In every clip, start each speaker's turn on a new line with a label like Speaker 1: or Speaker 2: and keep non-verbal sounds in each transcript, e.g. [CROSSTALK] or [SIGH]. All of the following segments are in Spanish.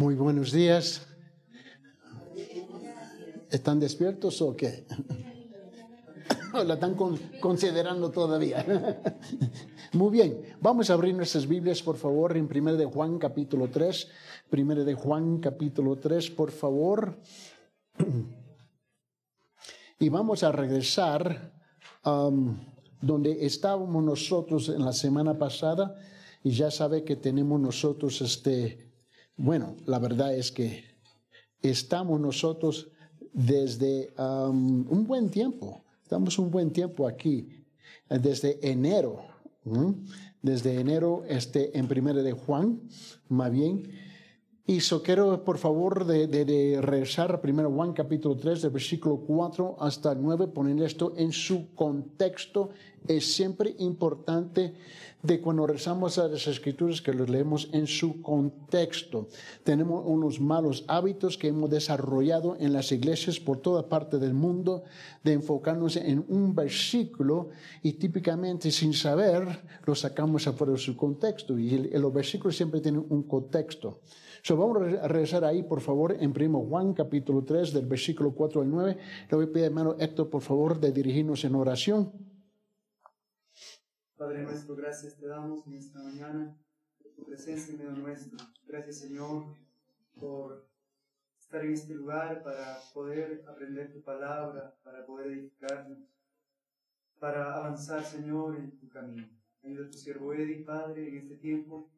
Speaker 1: Muy buenos días. ¿Están despiertos o qué? [LAUGHS] ¿O la están considerando todavía? [LAUGHS] Muy bien, vamos a abrir nuestras Biblias, por favor, en 1 de Juan capítulo 3. 1 de Juan capítulo 3, por favor. [CLEARS THROAT] Y vamos a regresar um, donde estábamos nosotros en la semana pasada. Y ya sabe que tenemos nosotros este bueno, la verdad es que estamos nosotros desde un buen tiempo, estamos un buen tiempo aquí, desde enero, desde enero este, en primera de Juan, más bien. Y so quiero, por favor, de, de, regresar a 1 Juan capítulo 3, del versículo 4 hasta 9, poner esto en su contexto. Es siempre importante de cuando rezamos a las escrituras que los leemos en su contexto. Tenemos unos malos hábitos que hemos desarrollado en las iglesias por toda parte del mundo de enfocarnos en un versículo y típicamente sin saber lo sacamos afuera de su contexto y los versículos siempre tienen un contexto. So, vamos a rezar ahí, por favor, en primo Juan capítulo 3 del versículo 4 al 9. Le voy a pedir, hermano Héctor, por favor, de dirigirnos en oración.
Speaker 2: Padre nuestro, gracias te damos en esta mañana por tu presencia en medio nuestro. Gracias, Señor, por estar en este lugar para poder aprender tu palabra, para poder edificarnos, para avanzar, Señor, en tu camino. Ayuda a tu siervo Edi, Padre, en este tiempo,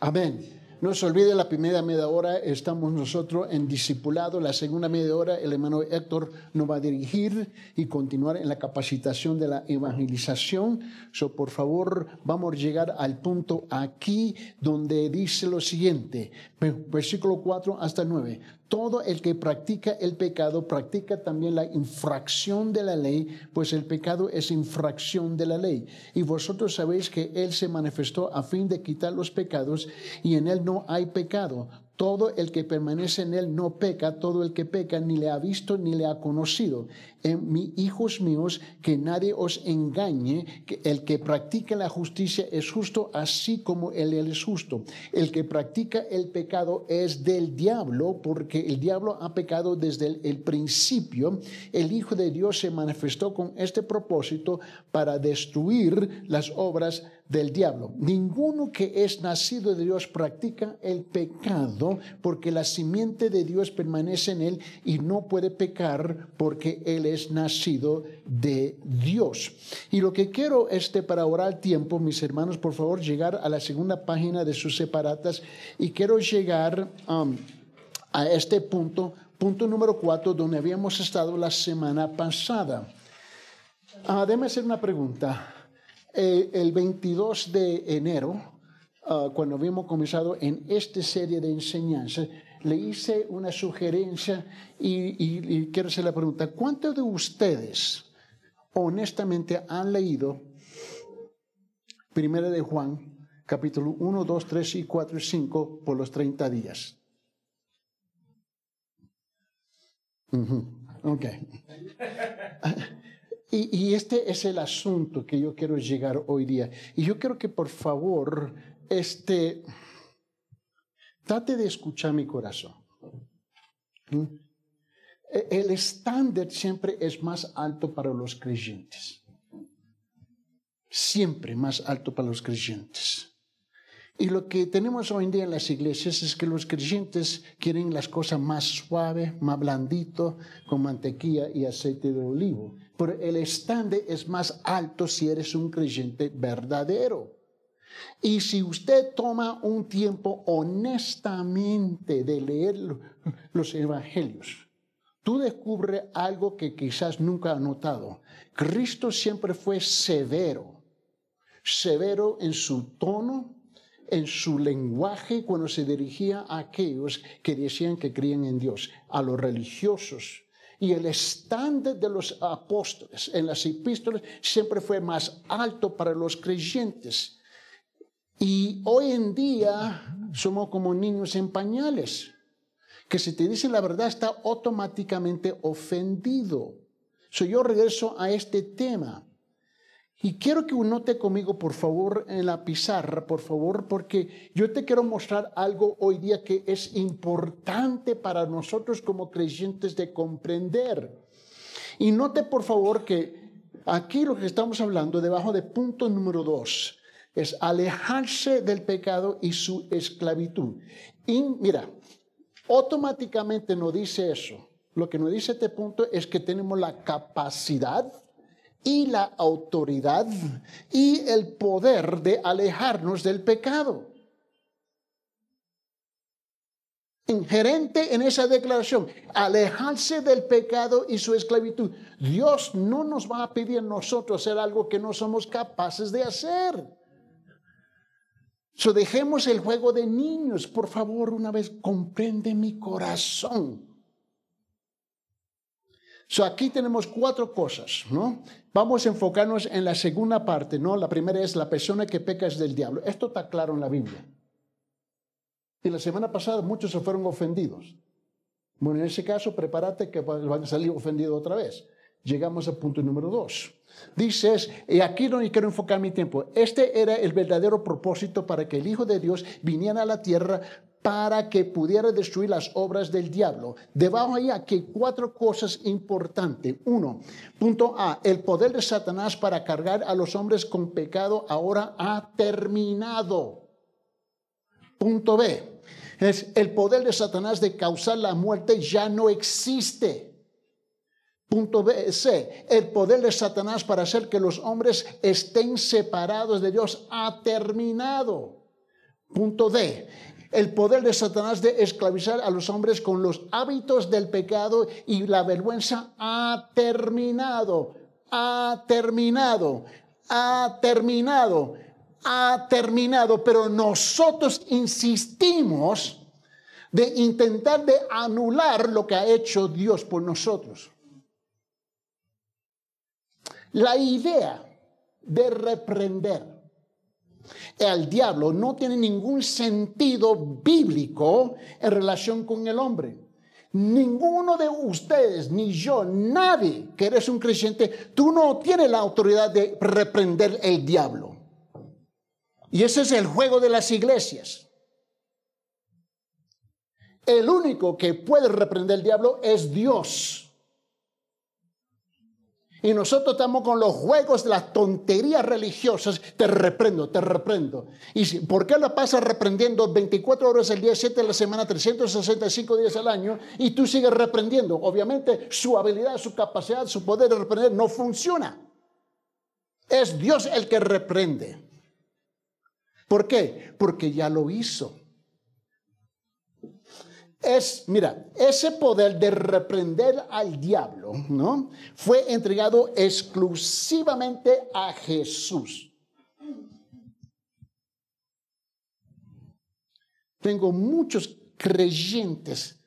Speaker 1: Amén. No se olvide, la primera media hora estamos nosotros en discipulado, la segunda media hora el hermano Héctor nos va a dirigir y continuar en la capacitación de la evangelización. So, por favor, vamos a llegar al punto aquí donde dice lo siguiente, versículo 4 hasta 9 todo el que practica el pecado practica también la infracción de la ley, pues el pecado es infracción de la ley. Y vosotros sabéis que Él se manifestó a fin de quitar los pecados y en Él no hay pecado. Todo el que permanece en él no peca, todo el que peca ni le ha visto ni le ha conocido. En mi hijos míos, que nadie os engañe, que el que practica la justicia es justo así como él, es justo. El que practica el pecado es del diablo, porque el diablo ha pecado desde el, el principio. El Hijo de Dios se manifestó con este propósito para destruir las obras del diablo. Ninguno que es nacido de Dios practica el pecado porque la simiente de Dios permanece en él y no puede pecar porque él nacido de Dios. Y lo que quiero este para orar tiempo, mis hermanos, por favor, llegar a la segunda página de sus separatas y quiero llegar um, a este punto, punto número cuatro, donde habíamos estado la semana pasada. Ah, déjame hacer una pregunta. Eh, el 22 de enero, ah, cuando habíamos comenzado en esta serie de enseñanzas, le hice una sugerencia y, quiero hacer la pregunta, ¿cuántos de ustedes honestamente han leído Primera de Juan, capítulo 1, 2, 3 y 4 y 5 por los 30 días? Ok. [LAUGHS] Y, este es el asunto que yo quiero llegar hoy día. Y yo quiero que por favor, este, trate de escuchar mi corazón. ¿Mm? E, el estándar siempre es más alto para los creyentes. Siempre más alto para los creyentes. Y lo que tenemos hoy en día en las iglesias es que los creyentes quieren las cosas más suaves, más blandito, con mantequilla y aceite de olivo pero el estande es más alto si eres un creyente verdadero. Y si usted toma un tiempo honestamente de leer los evangelios, tú descubres algo que quizás nunca has notado. Cristo siempre fue severo, severo en su tono, en su lenguaje cuando se dirigía a aquellos que decían que creían en Dios, a los religiosos, y el estándar de los apóstoles en las epístolas siempre fue más alto para los creyentes. Y hoy en día somos como niños en pañales, que si te dicen la verdad está automáticamente ofendido. So yo regreso a este tema. Y quiero que note conmigo, por favor, en la pizarra, por favor, porque yo te quiero mostrar algo hoy día que es importante para nosotros como creyentes de comprender. Y note, por favor, que aquí lo que estamos hablando, debajo de punto número dos, es alejarse del pecado y su esclavitud. Y mira, automáticamente no dice eso. Lo que nos dice este punto es que tenemos la capacidad y la autoridad y el poder de alejarnos del pecado. Ingerente en esa declaración, alejarse del pecado y su esclavitud. Dios no nos va a pedir nosotros hacer algo que no somos capaces de hacer. So dejemos el juego de niños, por favor, una vez comprende mi corazón. So aquí tenemos cuatro cosas, ¿no? Vamos a enfocarnos en la segunda parte, ¿no? La primera es la persona que peca es del diablo. Esto está claro en la Biblia. Y la semana pasada muchos se fueron ofendidos. Bueno, en ese caso, prepárate que van a salir ofendidos otra vez. Llegamos al punto número dos. Dices, y aquí donde quiero enfocar mi tiempo, este era el verdadero propósito para que el Hijo de Dios viniera a la tierra para que pudiera destruir las obras del diablo. Debajo ahí aquí cuatro cosas importantes. Uno, punto A, el poder de Satanás para cargar a los hombres con pecado ahora ha terminado. Punto B, es el poder de Satanás de causar la muerte ya no existe. Punto B, C, el poder de Satanás para hacer que los hombres estén separados de Dios ha terminado. Punto D, el poder de Satanás de esclavizar a los hombres con los hábitos del pecado y la vergüenza ha terminado, ha terminado, ha terminado, ha terminado. Pero nosotros insistimos de intentar de anular lo que ha hecho Dios por nosotros. La idea de reprender el diablo no tiene ningún sentido bíblico en relación con el hombre. Ninguno de ustedes, ni yo, nadie que eres un creyente, tú no tienes la autoridad de reprender el diablo. Y ese es el juego de las iglesias. El único que puede reprender el diablo es Dios. Y nosotros estamos con los juegos las tonterías religiosas. Te reprendo, te reprendo. ¿Y por qué lo pasas reprendiendo 24 horas al día, 7 de la semana, 365 días al año? Y tú sigues reprendiendo. Obviamente su habilidad, su capacidad, su poder de reprender no funciona. Es Dios el que reprende. ¿Por qué? Porque ya lo hizo es, mira, ese poder de reprender al diablo, ¿no? Fue entregado exclusivamente a Jesús. Tengo muchos creyentes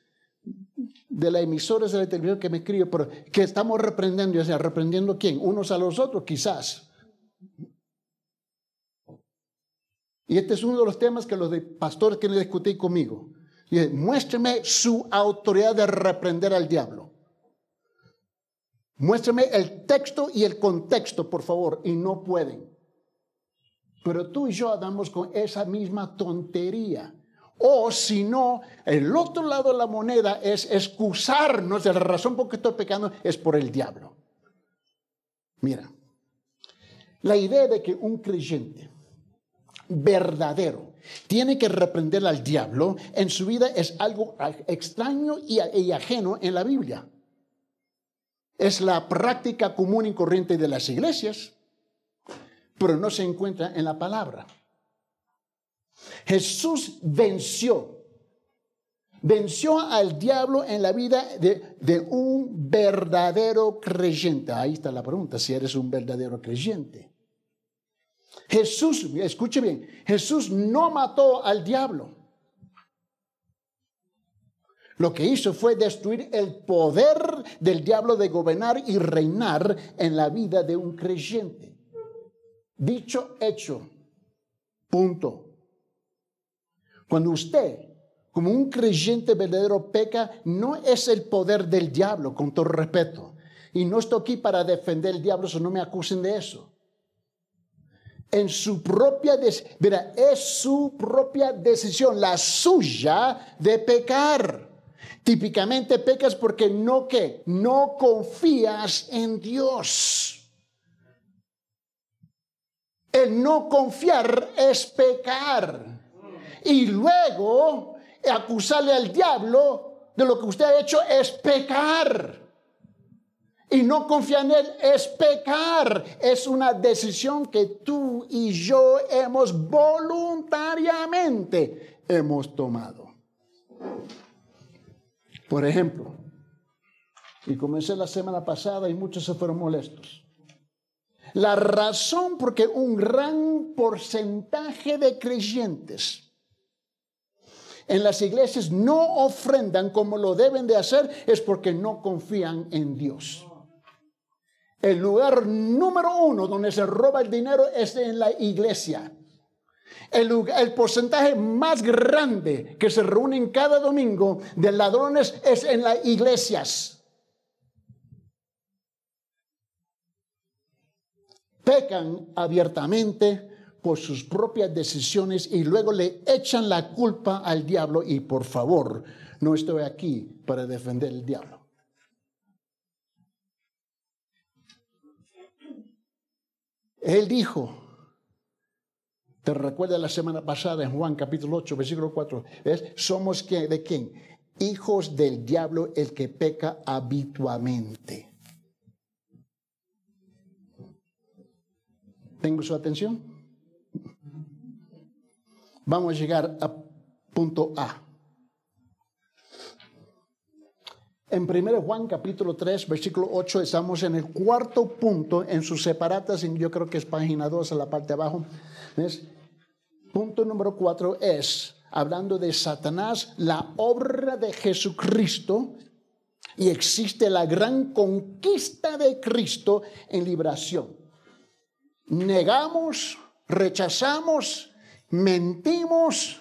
Speaker 1: de la emisora de la televisión que me escriben, pero que estamos reprendiendo, o sea, reprendiendo quién, unos a los otros, quizás. Y este es uno de los temas que los pastores quieren discutir conmigo. Y muéstrame su autoridad de reprender al diablo. Muéstrame el texto y el contexto, por favor, y no pueden. Pero tú y yo andamos con esa misma tontería. O si no, el otro lado de la moneda es excusarnos de la razón por que estoy pecando es por el diablo. Mira, la idea de que un creyente verdadero tiene que reprender al diablo en su vida es algo extraño y ajeno en la Biblia. Es la práctica común y corriente de las iglesias, pero no se encuentra en la palabra. Jesús venció, venció al diablo en la vida de, un verdadero creyente. Ahí está la pregunta, si eres un verdadero creyente. Jesús, escuche bien, Jesús no mató al diablo. Lo que hizo fue destruir el poder del diablo de gobernar y reinar en la vida de un creyente. Dicho hecho, punto. Cuando usted, como un creyente verdadero, peca, no es el poder del diablo, con todo respeto. Y no estoy aquí para defender el diablo, eso no me acusen de eso. En su propia, mira, es su propia decisión, la suya de pecar. Típicamente pecas porque no que no confías en Dios. El no confiar es pecar. Y luego acusarle al diablo de lo que usted ha hecho es pecar y no confiar en Él es pecar. Es una decisión que tú y yo hemos voluntariamente hemos tomado. Por ejemplo, y comencé la semana pasada y muchos se fueron molestos. La razón por que un gran porcentaje de creyentes en las iglesias no ofrendan como lo deben de hacer es porque no confían en Dios. El lugar número uno donde se roba el dinero es en la iglesia. El, porcentaje más grande que se reúnen cada domingo de ladrones es en las iglesias. Pecan abiertamente por sus propias decisiones y luego le echan la culpa al diablo y por favor, no estoy aquí para defender el diablo. Él dijo, te recuerda la semana pasada en Juan capítulo 8, versículo 4, ¿ves? Somos de quién? Hijos del diablo, el que peca habitualmente. ¿Tengo su atención? Vamos a llegar a punto A. En 1 Juan capítulo 3, versículo 8, estamos en el cuarto punto en sus separatas, yo creo que es página 2 en la parte de abajo. Punto número 4 es, hablando de Satanás, la obra de Jesucristo y existe la gran conquista de Cristo en liberación. Negamos, rechazamos, mentimos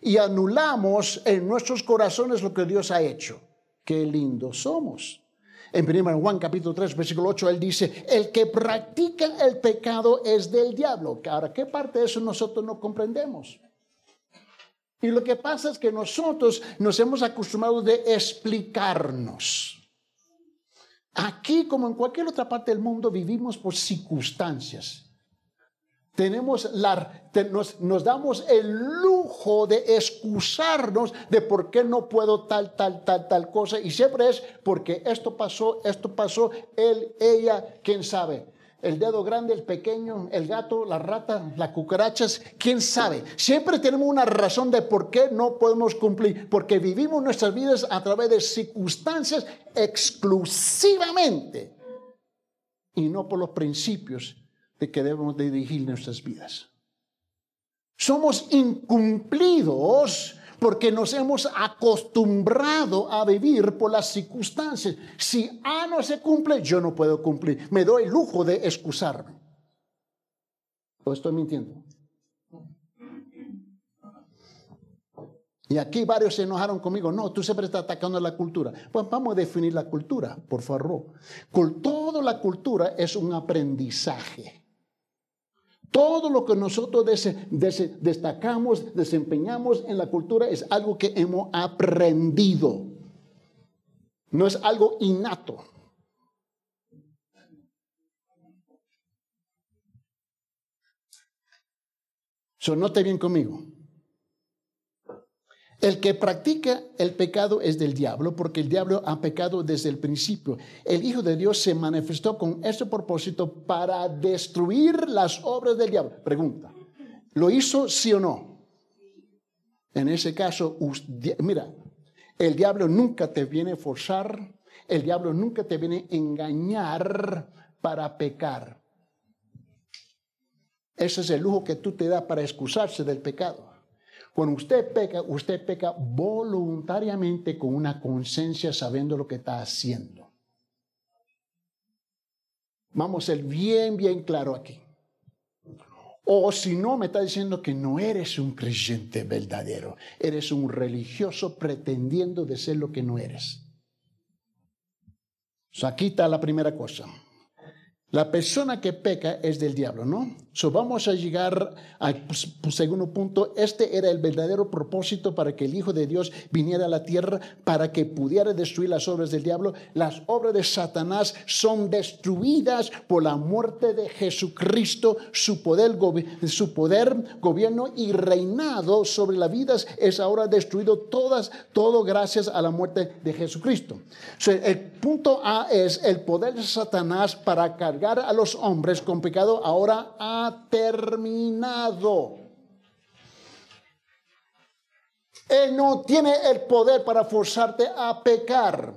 Speaker 1: y anulamos en nuestros corazones lo que Dios ha hecho qué lindos somos. En 1 Juan capítulo 3, versículo 8, él dice, el que practica el pecado es del diablo. Ahora, ¿qué parte de eso nosotros no comprendemos? Y lo que pasa es que nosotros nos hemos acostumbrado de explicarnos. Aquí, como en cualquier otra parte del mundo, vivimos por circunstancias tenemos la, nos, damos el lujo de excusarnos de por qué no puedo tal, tal, tal, tal cosa. Y siempre es porque esto pasó, esto pasó, él, ella, quién sabe. El dedo grande, el pequeño, el gato, la rata, las cucarachas, quién sabe. Siempre tenemos una razón de por qué no podemos cumplir. Porque vivimos nuestras vidas a través de circunstancias exclusivamente y no por los principios de que debemos dirigir nuestras vidas. Somos incumplidos porque nos hemos acostumbrado a vivir por las circunstancias. Si A no se cumple, yo no puedo cumplir. Me doy el lujo de excusarme. ¿O estoy mintiendo? Y aquí varios se enojaron conmigo. No, tú siempre estás atacando la cultura. Pues vamos a definir la cultura, por favor. Toda la cultura es un aprendizaje. Todo lo que nosotros destacamos, desempeñamos en la cultura es algo que hemos aprendido. No es algo innato. So, note bien conmigo. El que practica el pecado es del diablo, porque el diablo ha pecado desde el principio. El Hijo de Dios se manifestó con ese propósito para destruir las obras del diablo. Pregunta, ¿lo hizo sí o no? En ese caso, mira, el diablo nunca te viene a forzar, el diablo nunca te viene a engañar para pecar. Ese es el lujo que tú te das para excusarse del pecado. Cuando usted peca, usted peca voluntariamente con una conciencia sabiendo lo que está haciendo. Vamos a ser bien, bien claro aquí. O si no, me está diciendo que no eres un creyente verdadero, eres un religioso pretendiendo de ser lo que no eres. aquí está la primera cosa. La persona que peca es del diablo, ¿no? So, vamos a llegar al pues, pues, segundo punto. Este era el verdadero propósito para que el Hijo de Dios viniera a la tierra, para que pudiera destruir las obras del diablo. Las obras de Satanás son destruidas por la muerte de Jesucristo. Su poder, gobierno y reinado sobre las vidas es ahora destruido todas, todo gracias a la muerte de Jesucristo. el punto A es el poder de Satanás para cargar a los hombres con pecado ahora terminado. Él no tiene el poder para forzarte a pecar.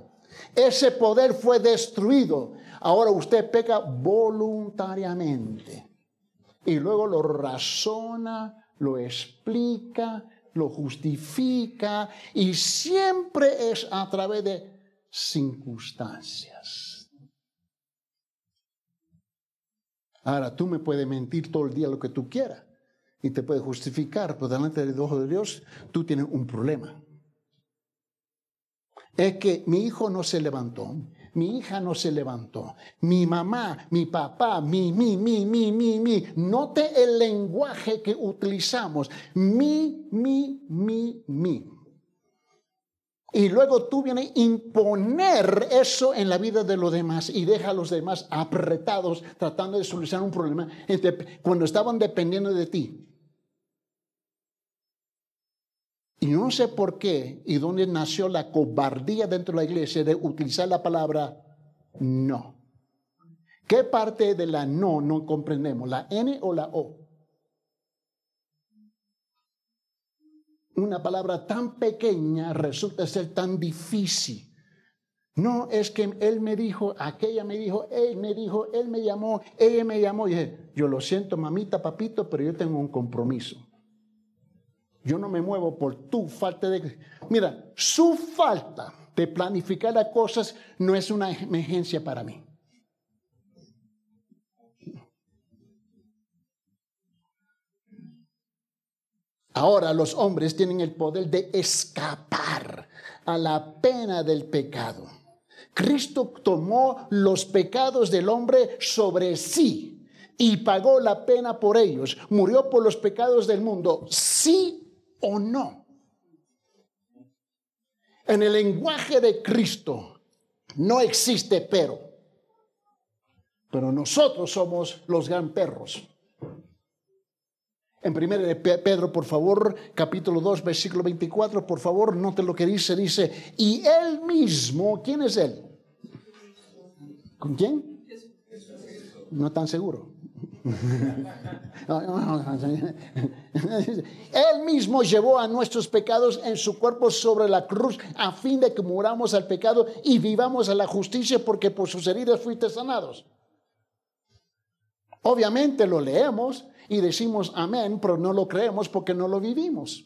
Speaker 1: Ese poder fue destruido. Ahora usted peca voluntariamente. Y luego lo razona, lo explica, lo justifica y siempre es a través de circunstancias. Ahora, tú me puedes mentir todo el día lo que tú quieras y te puedes justificar, pero delante del ojo de Dios tú tienes un problema. Es que mi hijo no se levantó, mi hija no se levantó, mi mamá, mi papá, mi, mi, mi, mi, mi, mi. Note el lenguaje que utilizamos. Mi, mi, mi, mi. Y luego tú vienes a imponer eso en la vida de los demás y deja a los demás apretados tratando de solucionar un problema cuando estaban dependiendo de ti. Y no sé por qué y dónde nació la cobardía dentro de la iglesia de utilizar la palabra no. ¿Qué parte de la no no comprendemos? ¿La N o la O? Una palabra tan pequeña resulta ser tan difícil. No es que él me dijo, aquella me dijo, él me dijo, él me llamó, ella me llamó. Y dije, yo lo siento, mamita, papito, pero yo tengo un compromiso. Yo no me muevo por tu falta de... Mira, su falta de planificar las cosas no es una emergencia para mí. Ahora los hombres tienen el poder de escapar a la pena del pecado. Cristo tomó los pecados del hombre sobre sí y pagó la pena por ellos. Murió por los pecados del mundo, sí o no. En el lenguaje de Cristo no existe pero. Pero nosotros somos los gran perros. En 1 de Pedro, por favor, capítulo 2, versículo 24, por favor, note lo que dice, dice, y él mismo, ¿quién es él? ¿Con quién? No tan seguro. [LAUGHS] Él mismo llevó a nuestros pecados en su cuerpo sobre la cruz a fin de que muramos al pecado y vivamos a la justicia porque por sus heridas fuiste sanados. Obviamente lo leemos y decimos amén, pero no lo creemos porque no lo vivimos.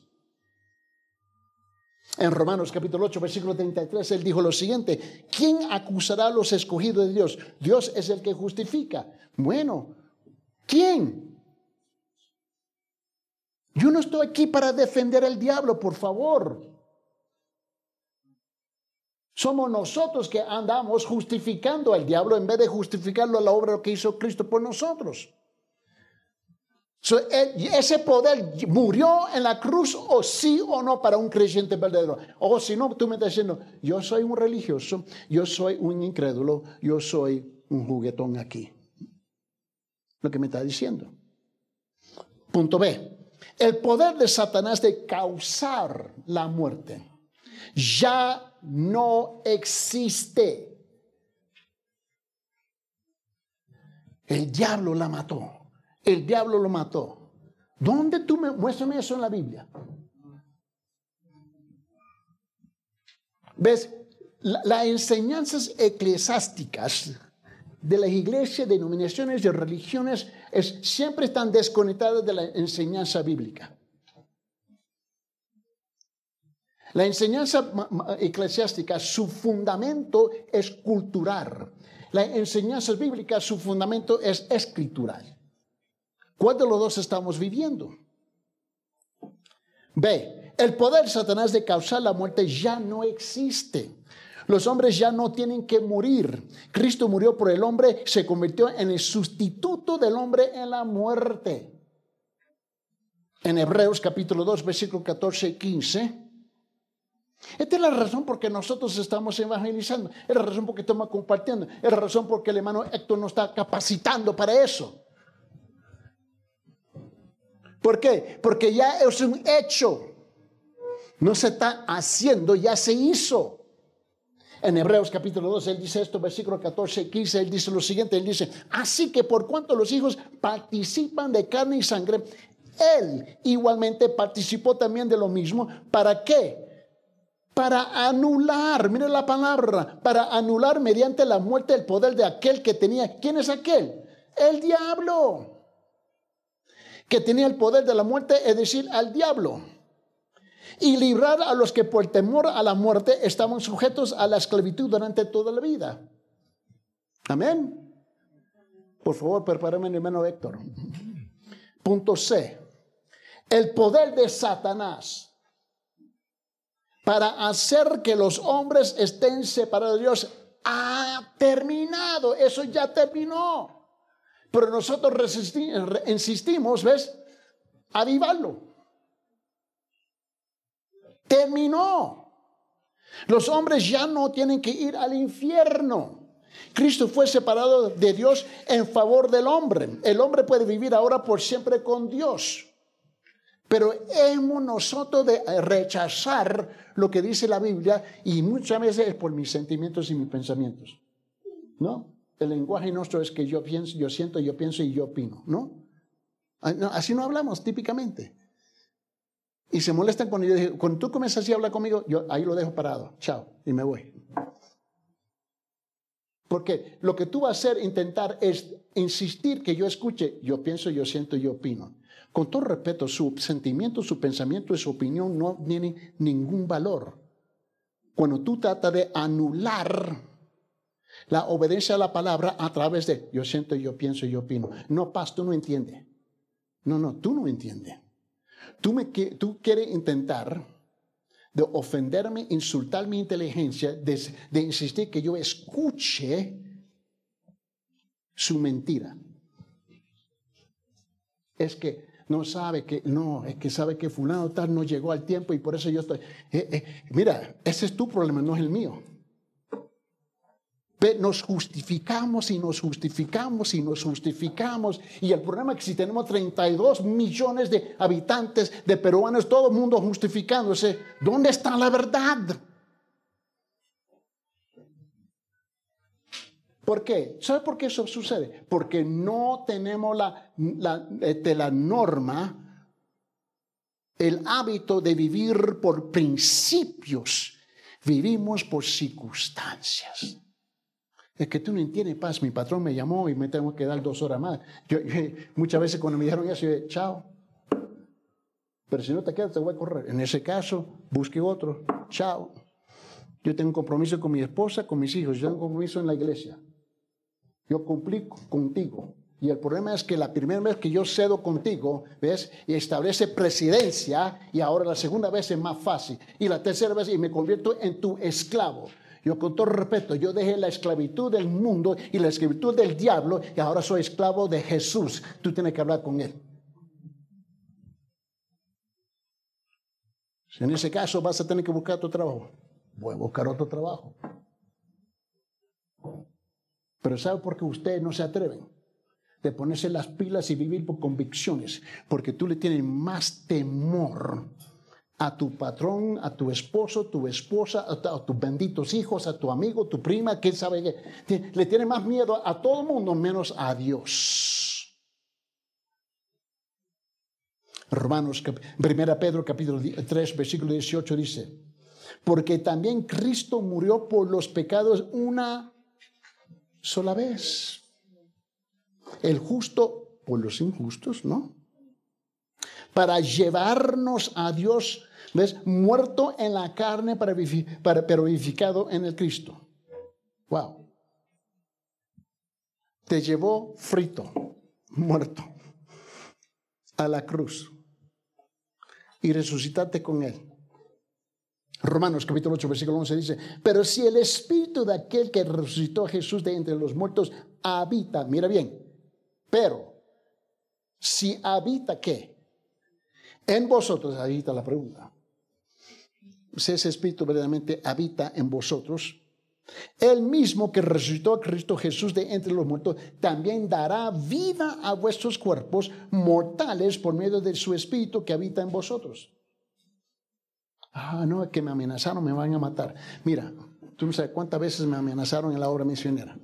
Speaker 1: En Romanos capítulo 8, versículo 33, él dijo lo siguiente, ¿quién acusará a los escogidos de Dios? Dios es el que justifica. Bueno, ¿quién? Yo no estoy aquí para defender al diablo, por favor. Somos nosotros que andamos justificando al diablo en vez de justificarlo a la obra que hizo Cristo por nosotros ese poder murió en la cruz o sí o no para un creyente verdadero. O si no, tú me estás diciendo, yo soy un religioso, yo soy un incrédulo, yo soy un juguetón aquí. Lo que me está diciendo. Punto B. El poder de Satanás de causar la muerte ya no existe. El diablo la mató el diablo lo mató. ¿Dónde tú me muéstrame eso en la Biblia? ¿Ves? las enseñanzas eclesiásticas de las iglesias, denominaciones y religiones es, siempre están desconectadas de la enseñanza bíblica. La enseñanza eclesiástica, su fundamento es cultural. La enseñanza bíblica, su fundamento es escritural. ¿Cuál de los dos estamos viviendo? B. El poder de Satanás de causar la muerte ya no existe. Los hombres ya no tienen que morir. Cristo murió por el hombre, se convirtió en el sustituto del hombre en la muerte. En Hebreos capítulo 2, versículo 14 y 15. Esta es la razón por que nosotros estamos evangelizando. Es la razón por que estamos compartiendo. Es la razón por que el hermano Héctor nos está capacitando para eso. ¿Por qué? Porque ya es un hecho. No se está haciendo, ya se hizo. En Hebreos capítulo 2, él dice esto, versículo 14 y 15, él dice lo siguiente, él dice, así que por cuanto los hijos participan de carne y sangre, él igualmente participó también de lo mismo. ¿Para qué? Para anular, mire la palabra, para anular mediante la muerte el poder de aquel que tenía. ¿Quién es aquel? El diablo. Que tenía el poder de la muerte, es decir, al diablo y librar a los que por temor a la muerte estaban sujetos a la esclavitud durante toda la vida. Amén. Por favor, prepárame, hermano Héctor. Punto C. El poder de Satanás para hacer que los hombres estén separados de Dios ha terminado. Eso ya terminó. Pero nosotros insistimos, ¿ves? Avivarlo. Terminó. Los hombres ya no tienen que ir al infierno. Cristo fue separado de Dios en favor del hombre. El hombre puede vivir ahora por siempre con Dios. Pero hemos nosotros de rechazar lo que dice la Biblia y muchas veces es por mis sentimientos y mis pensamientos. ¿No? El lenguaje nuestro es que yo pienso, yo siento, yo pienso y yo opino. ¿No? Ah, así no hablamos típicamente. Y se molestan cuando yo digo, cuando tú comienzas así a hablar conmigo, yo ahí lo dejo parado, chao, y me voy. Porque lo que tú vas a hacer, intentar, es insistir que yo escuche, yo pienso, yo siento, yo opino. Con todo respeto, su sentimiento, su pensamiento y su opinión no tienen ningún valor. Cuando tú tratas de anular la obediencia a la palabra a través de yo siento, yo pienso, yo opino. No, paz, tú no entiendes. No, no, tú no entiendes. Tú, me, tú quieres intentar de ofenderme, insultar mi inteligencia, de, insistir que yo escuche su mentira. Es que no sabe que, no, es que sabe que fulano tal no llegó al tiempo y por eso yo estoy. Eh, eh, mira, ese es tu problema, no es el mío. Nos justificamos y nos justificamos y nos justificamos. Y el problema es que si tenemos 32 millones de habitantes, de peruanos, todo el mundo justificándose, ¿dónde está la verdad? ¿Por qué? ¿Sabe por qué eso sucede? Porque no tenemos la, la, de la norma, el hábito de vivir por principios. Vivimos por circunstancias. Es que tú no entiendes, paz. Mi patrón me llamó y me tengo que dar dos horas más. Yo, muchas veces cuando me dijeron eso, yo chao. Pero si no te quedas, te voy a correr. En ese caso, busque otro. Chao. Yo tengo un compromiso con mi esposa, con mis hijos. Yo tengo un compromiso en la iglesia. Yo cumplí contigo. Y el problema es que la primera vez que yo cedo contigo, ¿ves? Y establece presidencia, y ahora la segunda vez es más fácil. Y la tercera vez, y me convierto en tu esclavo. Yo con todo respeto, yo dejé la esclavitud del mundo y la esclavitud del diablo y ahora soy esclavo de Jesús. Tú tienes que hablar con él. Si en ese caso vas a tener que buscar otro trabajo, voy a buscar otro trabajo. Pero ¿sabe por qué ustedes no se atreven? De ponerse las pilas y vivir por convicciones, porque tú le tienes más temor a tu patrón, a tu esposo, tu esposa, a, tus benditos hijos, a tu amigo, tu prima, quién sabe qué. Le tiene más miedo a todo el mundo menos a Dios. Romanos, 1 Pedro capítulo 3, versículo 18 dice, porque también Cristo murió por los pecados una sola vez. El justo por los injustos, ¿no? Para llevarnos a Dios ¿Ves? Muerto en la carne, pero vivificado en el Cristo. Wow. Te llevó frito, muerto, a la cruz y resucitaste con Él. Romanos capítulo 8, versículo 11 dice, pero si el espíritu de aquel que resucitó a Jesús de entre los muertos habita, mira bien, pero si habita qué? En vosotros, habita la pregunta. Si ese espíritu verdaderamente habita en vosotros, el mismo que resucitó a Cristo Jesús de entre los muertos, también dará vida a vuestros cuerpos mortales por medio de su espíritu que habita en vosotros. Ah, no, que me amenazaron, me van a matar. Mira, tú no sabes cuántas veces me amenazaron en la obra misionera.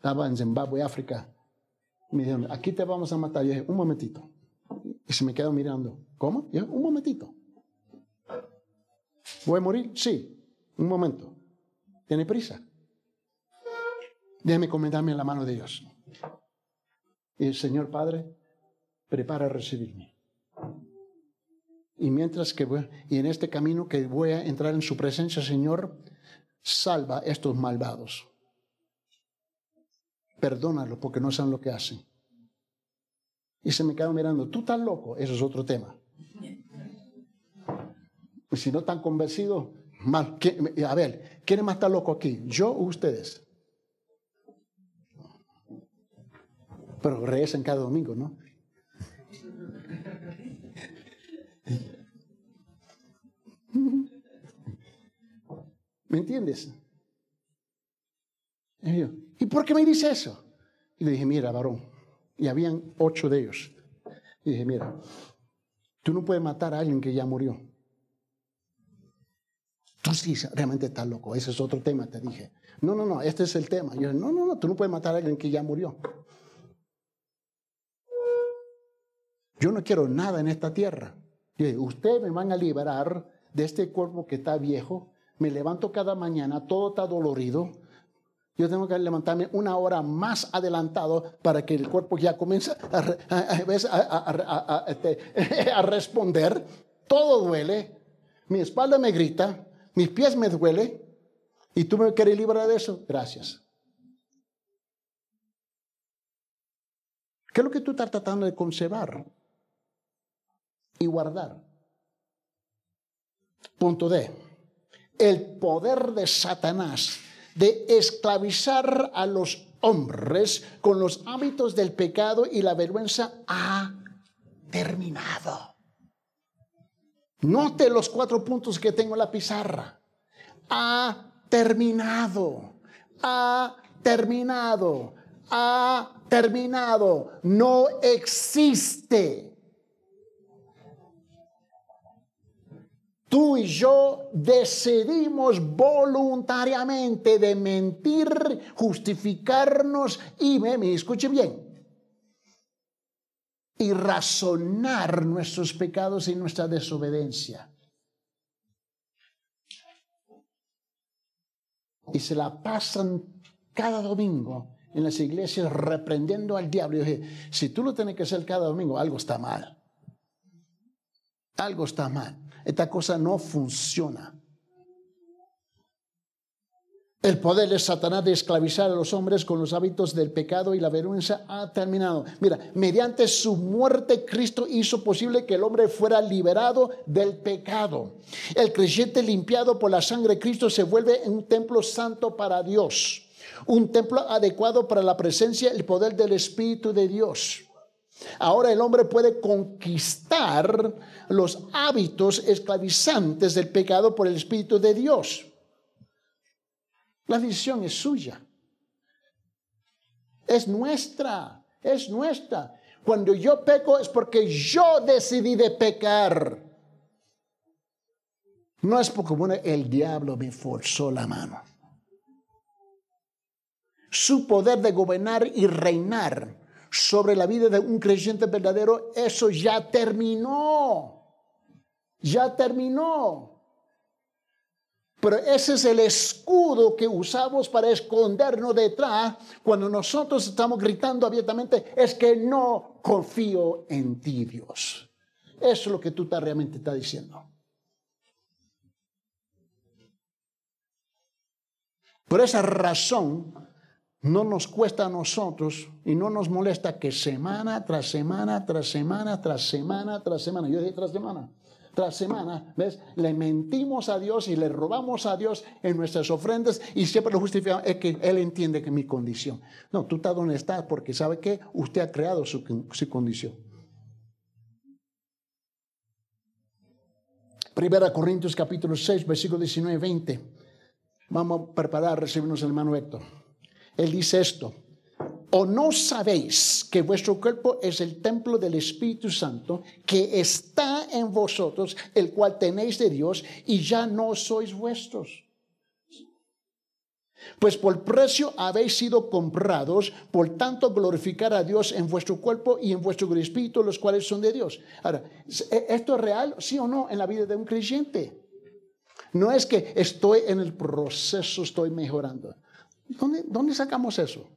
Speaker 1: Estaba en Zimbabue, África. Me dijeron, aquí te vamos a matar. Yo dije, un momentito. Y se me quedó mirando. ¿Cómo? Yo, un momentito. ¿Voy a morir? Sí. Un momento. ¿Tiene prisa? Déjeme comentarme en la mano de Dios. Y el Señor Padre, prepara a recibirme. Y mientras que voy, y en este camino que voy a entrar en su presencia, Señor, salva a estos malvados. Perdónalo porque no saben lo que hacen. Y se me quedó mirando, tú estás loco, eso es otro tema. Si no están convencidos, mal. A ver, ¿quién más está loco aquí? ¿Yo o ustedes? Pero regresan cada domingo, ¿no? ¿Me entiendes? ¿Y por qué me dice eso? Y le dije, mira, varón, y habían ocho de ellos. Y dije, mira, tú no puedes matar a alguien que ya murió. Tú sí realmente estás loco, ese es otro tema, te dije. No, no, no, este es el tema. Yo, no, no, no, tú no puedes matar a alguien que ya murió. Yo no quiero nada en esta tierra. ustedes me van a liberar de este cuerpo que está viejo. Me levanto cada mañana, todo está dolorido. Yo tengo que levantarme una hora más adelantado para que el cuerpo ya comience a, a responder. Todo duele. Mi espalda me grita. Mis pies me duele. ¿Y tú me quieres librar de eso? Gracias. ¿Qué es lo que tú estás tratando de conservar? y guardar. Punto D. El poder de Satanás de esclavizar a los hombres con los hábitos del pecado y la vergüenza ha terminado. Note los cuatro puntos que tengo en la pizarra. Ha terminado. Ha terminado. Ha terminado. No existe Tú y yo decidimos voluntariamente de mentir, justificarnos y, me, escuche bien, y razonar nuestros pecados y nuestra desobediencia. Y se la pasan cada domingo en las iglesias reprendiendo al diablo. Y dije, si tú lo tienes que hacer cada domingo, algo está mal. Algo está mal. Esta cosa no funciona. El poder de Satanás de esclavizar a los hombres con los hábitos del pecado y la vergüenza ha terminado. Mira, mediante su muerte Cristo hizo posible que el hombre fuera liberado del pecado. El creyente limpiado por la sangre de Cristo se vuelve un templo santo para Dios, un templo adecuado para la presencia y el poder del Espíritu de Dios. Ahora el hombre puede conquistar los hábitos esclavizantes del pecado por el Espíritu de Dios. La decisión es suya. Es nuestra, es nuestra. Cuando yo peco es porque yo decidí de pecar. No es porque el diablo me forzó la mano. Su poder de gobernar y reinar sobre la vida de un creyente verdadero, eso ya terminó. Ya terminó. Pero ese es el escudo que usamos para escondernos detrás cuando nosotros estamos gritando abiertamente, es que no confío en ti, Dios. Eso es lo que tú realmente estás diciendo. Por esa razón, no nos cuesta a nosotros y no nos molesta que semana tras semana, tras semana, tras semana, tras semana, yo dije tras semana, tras semana, ¿ves? Le mentimos a Dios y le robamos a Dios en nuestras ofrendas y siempre lo justificamos, es que Él entiende que mi condición. No, tú estás donde estás porque sabe que usted ha creado su, su condición. Primera Corintios capítulo 6, versículo 19 y 20. Vamos a preparar a recibirnos el hermano Héctor. Él dice esto. ¿O no sabéis que vuestro cuerpo es el templo del Espíritu Santo que está en vosotros, el cual tenéis de Dios y ya no sois vuestros? Pues por precio habéis sido comprados, por tanto glorificar a Dios en vuestro cuerpo y en vuestro espíritu, los cuales son de Dios. Ahora, ¿esto es real, sí o no, en la vida de un creyente? No es que estoy en el proceso, estoy mejorando. ¿Dónde, dónde sacamos eso?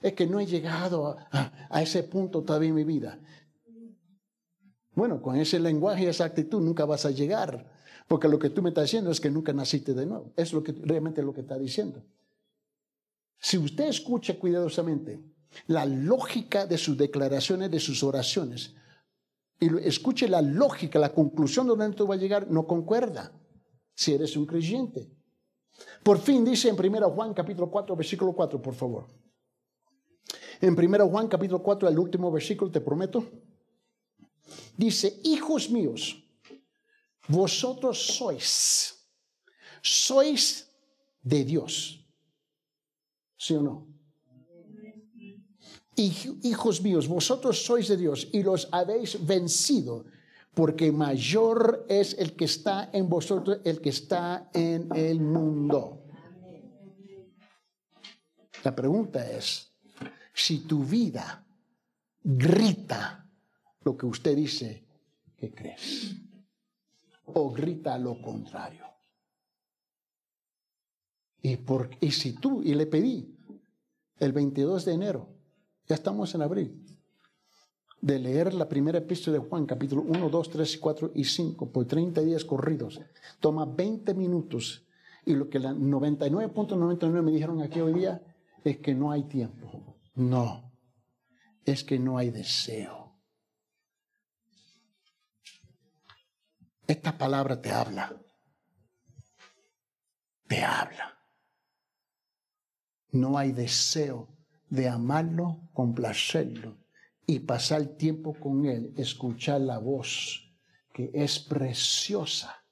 Speaker 1: Es que no he llegado a, ese punto todavía en mi vida. Bueno, con ese lenguaje y esa actitud nunca vas a llegar, porque lo que tú me estás diciendo es que nunca naciste de nuevo. Es lo que realmente lo que está diciendo. Si usted escucha cuidadosamente la lógica de sus declaraciones, de sus oraciones, y escuche la lógica, la conclusión de donde tú va a llegar, no concuerda si eres un creyente. Por fin dice en 1 Juan capítulo 4, versículo 4, por favor. En 1 Juan capítulo 4, el último versículo, te prometo. Dice, hijos míos, vosotros sois, sois de Dios. ¿Sí o no? Hijos míos, vosotros sois de Dios y los habéis vencido, porque mayor es el que está en vosotros, el que está en el mundo. La pregunta es, si tu vida grita lo que usted dice que crees o grita lo contrario. Y, por, y si tú, y le pedí el 22 de enero, ya estamos en abril, de leer la primera epístola de Juan, capítulo 1, 2, 3, 4 y 5, por 30 días corridos, toma 20 minutos. Y lo que la 99.99 me dijeron aquí hoy día es que no hay tiempo. No, es que no hay deseo. Esta palabra te habla. Te habla. No hay deseo de amarlo, complacerlo y pasar tiempo con él, escuchar la voz que es preciosa.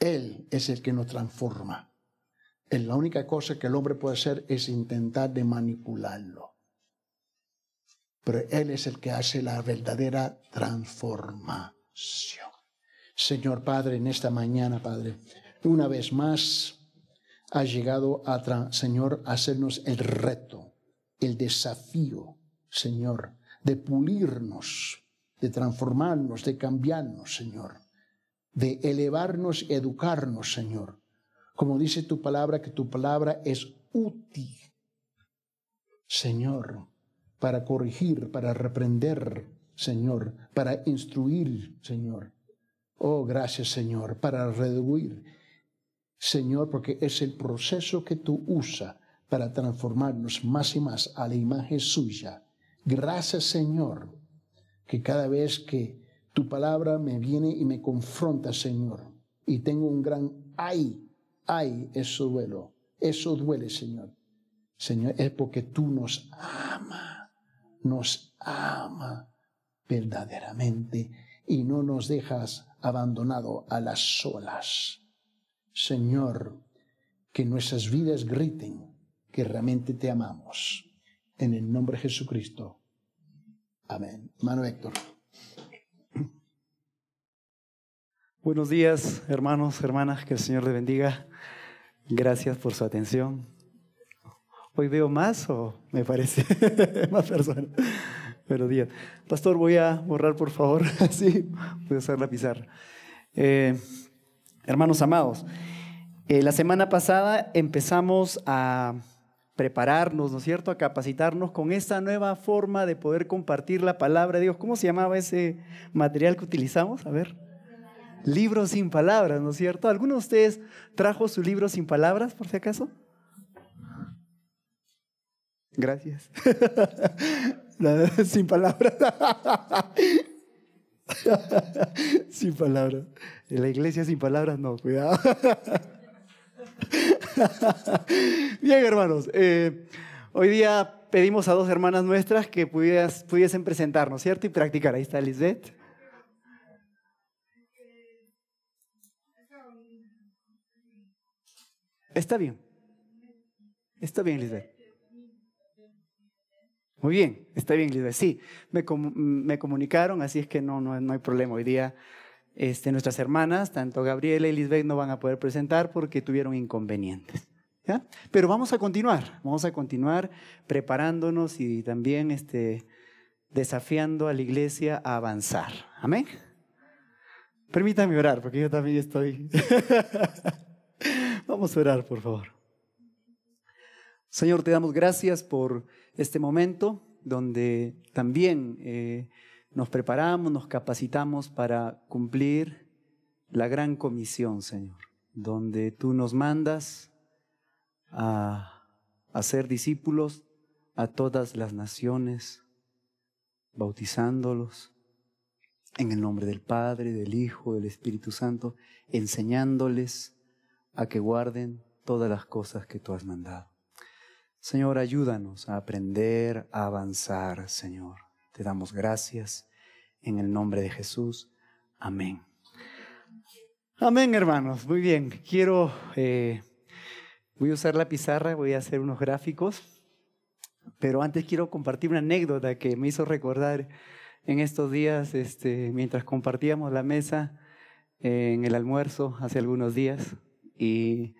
Speaker 1: Él es el que nos transforma la única cosa que el hombre puede hacer es intentar de manipularlo. Pero Él es el que hace la verdadera transformación. Señor Padre, en esta mañana, Padre, una vez más ha llegado a, Señor, a hacernos el reto, el desafío, Señor, de pulirnos, de transformarnos, de cambiarnos, Señor, de elevarnos y educarnos, Señor como dice tu palabra, que tu palabra es útil, Señor, para corregir, para reprender, Señor, para instruir, Señor. Oh, gracias, Señor, para reduir, Señor, porque es el proceso que tú usas para transformarnos más y más a la imagen suya. Gracias, Señor, que cada vez que tu palabra me viene y me confronta, Señor, y tengo un gran ay Ay, eso duele, eso duele, Señor. Señor, es porque tú nos ama, nos ama verdaderamente y no nos dejas abandonado a las solas. Señor, que nuestras vidas griten que realmente te amamos. En el nombre de Jesucristo. Amén. Hermano Héctor.
Speaker 3: Buenos días, hermanos, hermanas, que el Señor les bendiga. Gracias por su atención. Hoy veo más o me parece [LAUGHS] más personas. Buenos días. Pastor, voy a borrar, por favor. [LAUGHS] Así, voy a usar la pizarra. Eh, hermanos amados, eh, la semana pasada empezamos a prepararnos, ¿no es cierto?, a capacitarnos con esta nueva forma de poder compartir la palabra de Dios. ¿Cómo se llamaba ese material que utilizamos? A ver Libro sin palabras, ¿no es cierto? ¿Alguno de ustedes trajo su libro sin palabras, por si acaso? Gracias. [LAUGHS] sin palabras. [LAUGHS] sin palabras. En la iglesia sin palabras, no, cuidado. [LAUGHS] [LAUGHS] Bien, hermanos. Eh, hoy día pedimos a dos hermanas nuestras que pudiesen presentarnos, ¿cierto? Y practicar. Ahí está Lisbeth. Está bien. Está bien, Lisbeth. Muy bien, está bien, Lisbeth. Sí, me, me comunicaron, así es que no, no, no hay problema. Hoy día este, nuestras hermanas, tanto Gabriela y Lisbeth, no van a poder presentar porque tuvieron inconvenientes. Pero vamos a continuar, vamos a continuar preparándonos y también este, desafiando a la iglesia a avanzar. Amén. Permítame orar, porque yo también estoy. [LAUGHS] vamos a orar, por favor. Señor, te damos gracias por este momento donde también eh, nos preparamos, nos capacitamos para cumplir la gran comisión, Señor, donde tú nos mandas a, hacer discípulos a todas las naciones, bautizándolos en el nombre del Padre, del Hijo, del Espíritu Santo, enseñándoles a que guarden todas las cosas que tú has mandado. Señor, ayúdanos a aprender, a avanzar, Señor. Te damos gracias en el nombre de Jesús. Amén. Amén, hermanos. Muy bien. Quiero, eh, voy a usar la pizarra, voy a hacer unos gráficos, pero antes quiero compartir una anécdota que me hizo recordar en estos días, este, mientras compartíamos la mesa en el almuerzo hace algunos días y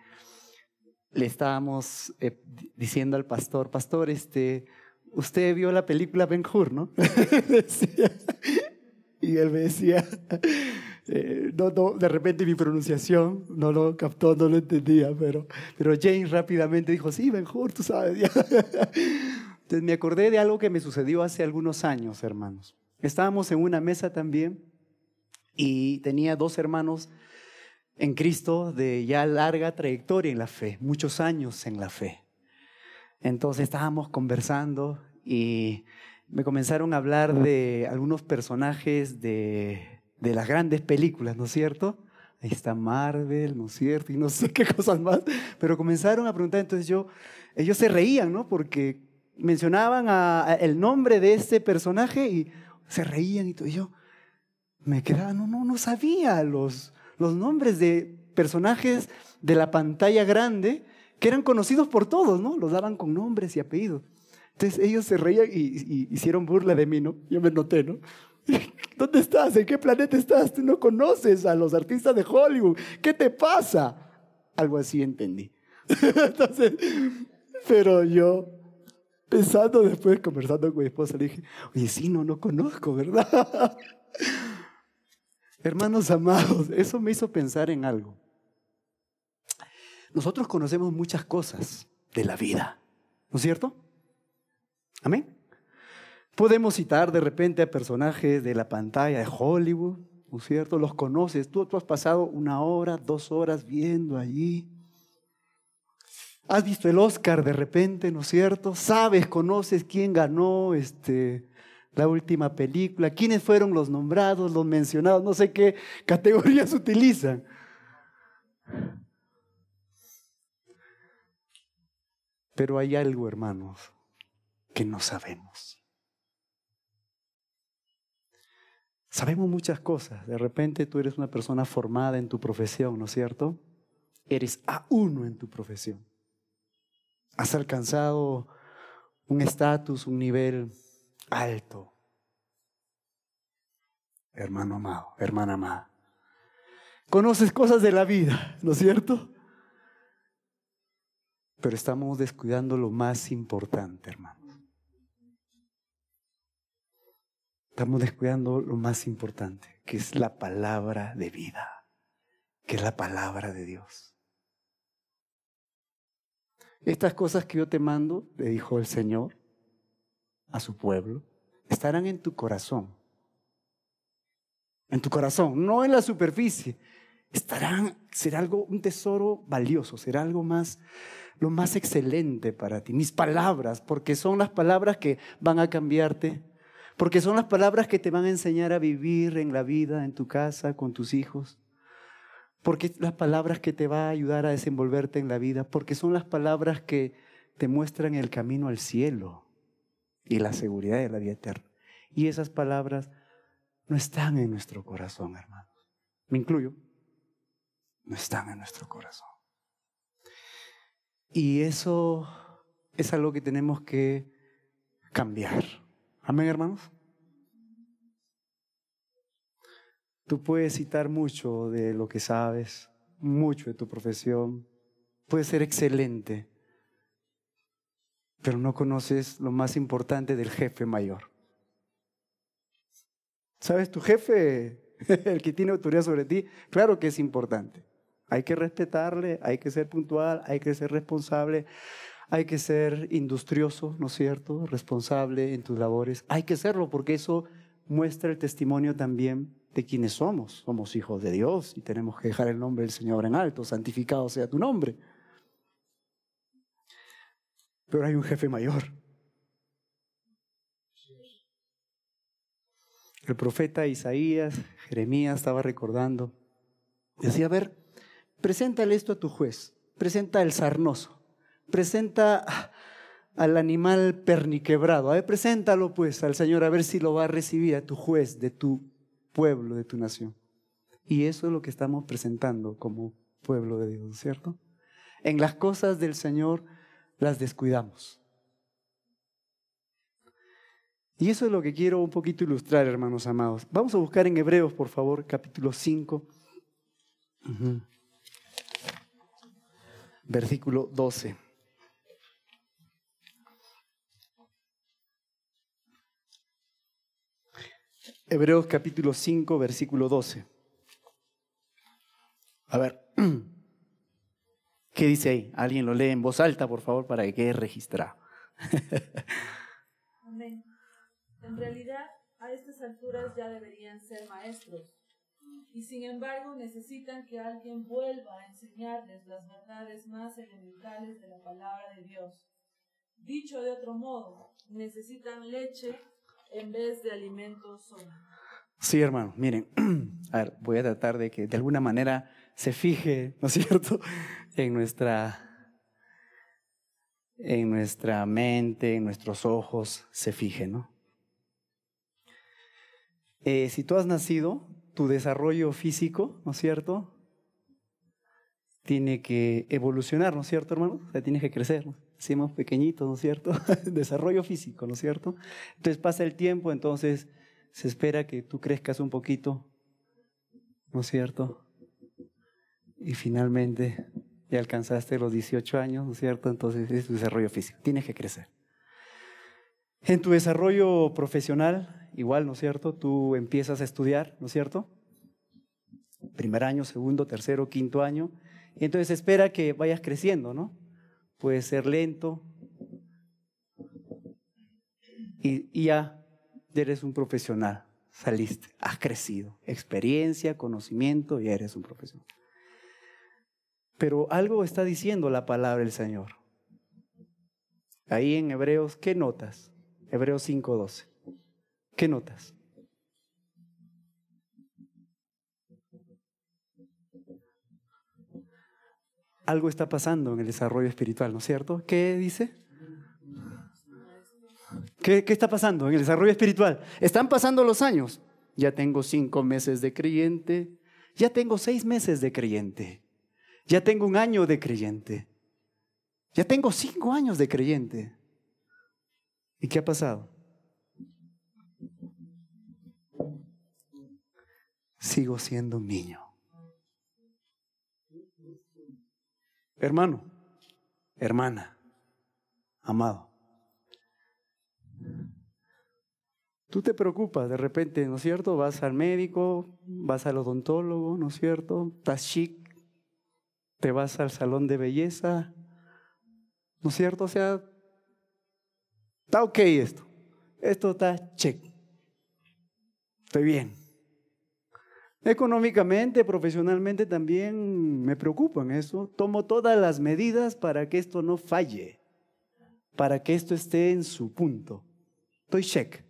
Speaker 3: le estábamos eh, diciendo al pastor, pastor, este, usted vio la película Ben Hur, ¿no? [LAUGHS] y él me decía, eh, de repente mi pronunciación no lo captó, no lo entendía, pero, pero James rápidamente dijo, sí, Ben Hur, tú sabes. [LAUGHS] Entonces me acordé de algo que me sucedió hace algunos años, hermanos. Estábamos en una mesa también y tenía dos hermanos en Cristo de ya larga trayectoria en la fe, muchos años en la fe. Entonces estábamos conversando y me comenzaron a hablar de algunos personajes de, de las grandes películas, ¿no es cierto? Ahí está Marvel, ¿no es cierto? Y no sé qué [LAUGHS] cosas más, pero comenzaron a preguntar, entonces yo, ellos se reían, ¿no? Porque mencionaban el nombre de este personaje y se reían y todo. Y yo me quedaba, no, no, no sabía los, los nombres de personajes de la pantalla grande que eran conocidos por todos, ¿no? Los daban con nombres y apellidos. Entonces ellos se reían y, hicieron burla de mí, ¿no? Yo me noté, ¿no? [LAUGHS] ¿Dónde estás? ¿En qué planeta estás? Tú no conoces a los artistas de Hollywood. ¿Qué te pasa? Algo así entendí. [LAUGHS] Entonces, pero yo, pensando después, conversando con mi esposa, le dije, oye, sí, no, no conozco, ¿verdad? [LAUGHS] Hermanos amados, eso me hizo pensar en algo. Nosotros conocemos muchas cosas de la vida, ¿no es cierto? Amén. Podemos citar de repente a personajes de la pantalla de Hollywood, ¿no es cierto? Los conoces, tú, tú has pasado una hora, dos horas viendo allí. Has visto el Oscar de repente, ¿no es cierto? Sabes, conoces quién ganó este, la última película, quiénes fueron los nombrados, los mencionados, no sé qué categorías [LAUGHS] utilizan. Pero hay algo, hermanos, que no sabemos. Sabemos muchas cosas. De repente tú eres una persona formada en tu profesión, ¿no es cierto? Eres a uno en tu profesión. Has alcanzado un estatus, un nivel alto. Hermano amado, hermana amada. Conoces cosas de la vida, ¿no es cierto? Pero estamos descuidando lo más importante, hermanos. Estamos descuidando lo más importante, que es la palabra de vida, que es la palabra de Dios. Estas cosas que yo te mando, le dijo el Señor a su pueblo, estarán en tu corazón en tu corazón, no en la superficie. Estarán, será algo, un tesoro valioso, será algo más, lo más excelente para ti. Mis palabras, porque son las palabras que van a cambiarte, porque son las palabras que te van a enseñar a vivir en la vida, en tu casa, con tus hijos, porque las palabras que te van a ayudar a desenvolverte en la vida, porque son las palabras que te muestran el camino al cielo y la seguridad de la vida eterna. Y esas palabras no están en nuestro corazón, hermanos. Me incluyo. No están en nuestro corazón. Y eso es algo que tenemos que cambiar. Amén, hermanos. Tú puedes citar mucho de lo que sabes, mucho de tu profesión, puedes ser excelente, pero no conoces lo más importante del jefe mayor. ¿Sabes? Tu jefe, [LAUGHS] el que tiene autoridad sobre ti, claro que es importante. Hay que respetarle, hay que ser puntual, hay que ser responsable, hay que ser industrioso, ¿no es cierto? Responsable en tus labores. Hay que serlo porque eso muestra el testimonio también de quienes somos. Somos hijos de Dios y tenemos que dejar el nombre del Señor en alto, santificado sea tu nombre. Pero hay un jefe mayor. El profeta Isaías, Jeremías estaba recordando. Decía, a ver, preséntale esto a tu juez, presenta al sarnoso, presenta al animal perniquebrado, a ver, preséntalo pues al Señor a ver si lo va a recibir a tu juez de tu pueblo, de tu nación. Y eso es lo que estamos presentando como pueblo de Dios, ¿cierto? En las cosas del Señor las descuidamos. Y eso es lo que quiero un poquito ilustrar, hermanos amados. Vamos a buscar en Hebreos, por favor, capítulo 5, versículo 12. Hebreos capítulo 5, versículo 12. A ver, [CLEARS THROAT] ¿qué dice ahí? Alguien lo lee en voz alta, por favor, para que quede registrado. [LAUGHS]
Speaker 4: Amén. En realidad, a estas alturas ya deberían ser maestros, y sin embargo necesitan que alguien vuelva a enseñarles las verdades más elementales de la palabra de Dios. Dicho de otro modo, necesitan leche en vez de alimentos sólidos.
Speaker 3: Sí, hermano, miren, [CLEARS THROAT] voy a tratar de que de alguna manera se fije, ¿no es [LAUGHS] cierto?, en nuestra en nuestra mente, en nuestros ojos, se fije, ¿no? Eh, si tú has nacido, tu desarrollo físico, ¿no es cierto? Tiene que evolucionar, ¿no es cierto, hermano? O sea, tienes que crecer, ¿no? Decimos pequeñitos, ¿no es cierto? [LAUGHS] desarrollo físico, ¿no es cierto? Entonces pasa el tiempo, entonces se espera que tú crezcas un poquito, ¿no es cierto? Y finalmente ya alcanzaste los 18 años, ¿no es cierto? Entonces es tu desarrollo físico, tienes que crecer. En tu desarrollo profesional, igual, ¿no es cierto? Tú empiezas a estudiar, ¿no es cierto? Primer año, segundo, tercero, quinto año. Y entonces espera que vayas creciendo, ¿no? Puede ser lento. Y, ya eres un profesional, saliste, has crecido. Experiencia, conocimiento, y eres un profesional. Pero algo está diciendo la palabra del Señor. Ahí en Hebreos, ¿qué notas? Hebreos 5:12. ¿Qué notas? Algo está pasando en el desarrollo espiritual, ¿no es cierto? ¿Qué dice? ¿Qué, ¿Qué, está pasando en el desarrollo espiritual? Están pasando los años. Ya tengo cinco meses de creyente, ya tengo seis meses de creyente, ya tengo un año de creyente, ya tengo cinco años de creyente. ¿Y qué ha pasado? Sigo siendo un niño. Hermano, hermana, amado. Tú te preocupas de repente, ¿no es cierto? Vas al médico, vas al odontólogo, ¿no es cierto? Estás chic, te vas al salón de belleza, ¿no es cierto? O sea, Está ok esto. Esto está check. Estoy bien. Económicamente, profesionalmente también me preocupan eso. Tomo todas las medidas para que esto no falle, para que esto esté en su punto. Estoy check.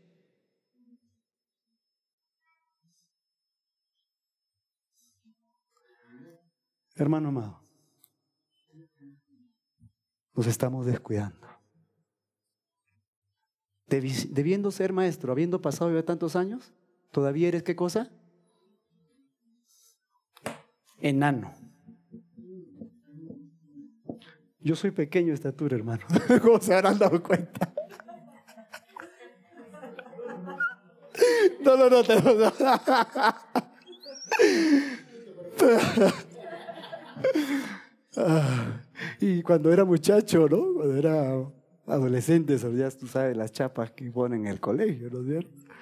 Speaker 3: Hermano amado, nos estamos descuidando. Debiendo ser maestro, habiendo pasado ya tantos años, ¿todavía eres qué cosa? Enano. Yo soy pequeño de estatura, hermano. [LAUGHS] ¿Cómo se habrán dado cuenta? No, no, no, no. no. [LAUGHS] Ah, y cuando era muchacho, ¿no? Cuando era adolescente, ya tú sabes las chapas que ponen en el colegio, ¿no es cierto?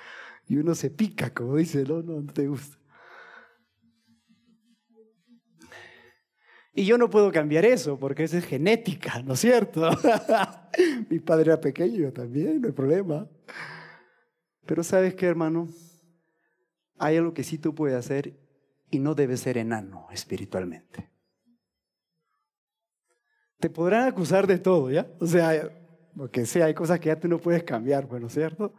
Speaker 3: Y uno se pica, como dice, no, no, no te gusta. Y yo no puedo cambiar eso, porque eso es genética, ¿no es cierto? [LAUGHS] Mi padre era pequeño, yo también, no hay problema. Pero sabes qué, hermano, hay algo que sí tú puedes hacer y no debes ser enano espiritualmente. Te podrán acusar de todo, ¿ya? O sea, porque sea, hay cosas que ya tú no puedes cambiar, bueno, ¿cierto?